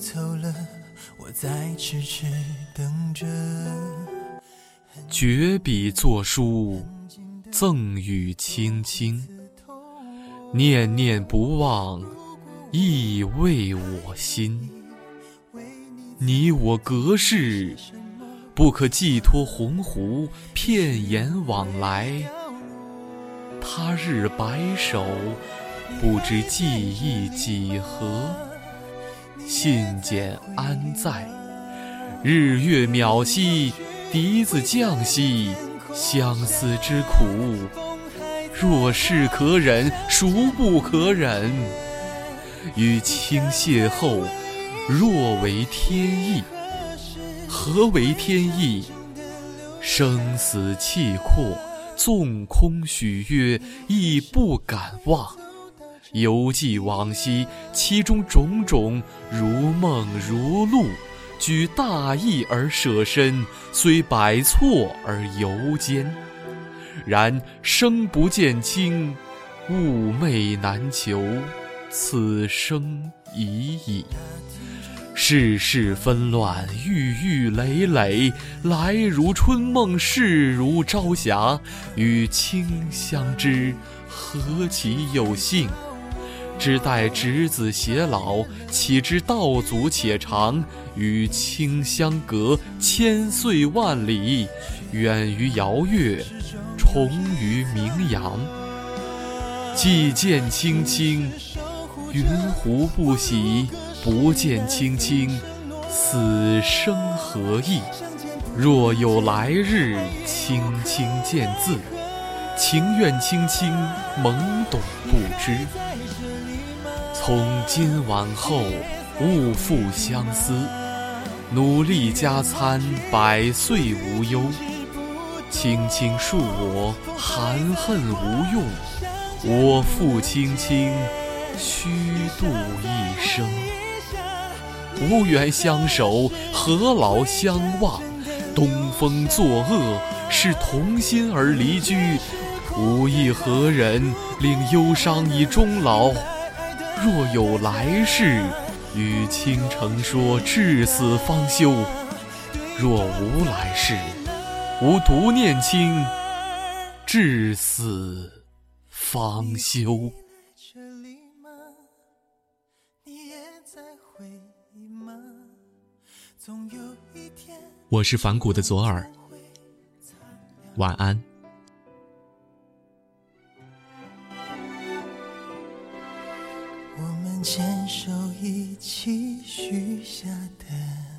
走了，我在痴痴等着。绝笔作书，赠与青青，念念不忘，意为我心。你我隔世，不可寄托鸿鹄，片言往来。他日白首，不知记忆几何。信笺安在？日月渺兮，笛子降兮，相思之苦，若是可忍，孰不可忍？与卿邂逅。若为天意，何为天意？生死契阔，纵空许约，亦不敢忘。犹记往昔，其中种种，如梦如露。举大义而舍身，虽百错而犹坚。然生不见亲，寤寐难求，此生已矣。世事纷乱，郁郁累累，来如春梦，逝如朝霞。与卿相知，何其有幸！只待执子偕老，岂知道阻且长。与卿相隔千岁万里，远于遥月，重于名扬。既见卿卿，云胡不喜？不见卿卿，死生何意？若有来日，卿卿见字，情愿卿卿懵懂不知。从今往后，勿复相思，努力加餐，百岁无忧。卿卿恕我，含恨无用，我负卿卿，虚度一生。无缘相守，何劳相望？东风作恶，是同心而离居。吾亦何忍令忧伤以终老？若有来世，与卿成说至死方休；若无来世，吾独念卿，至死方休。我是反骨的左耳，晚安。牵手一起许下的。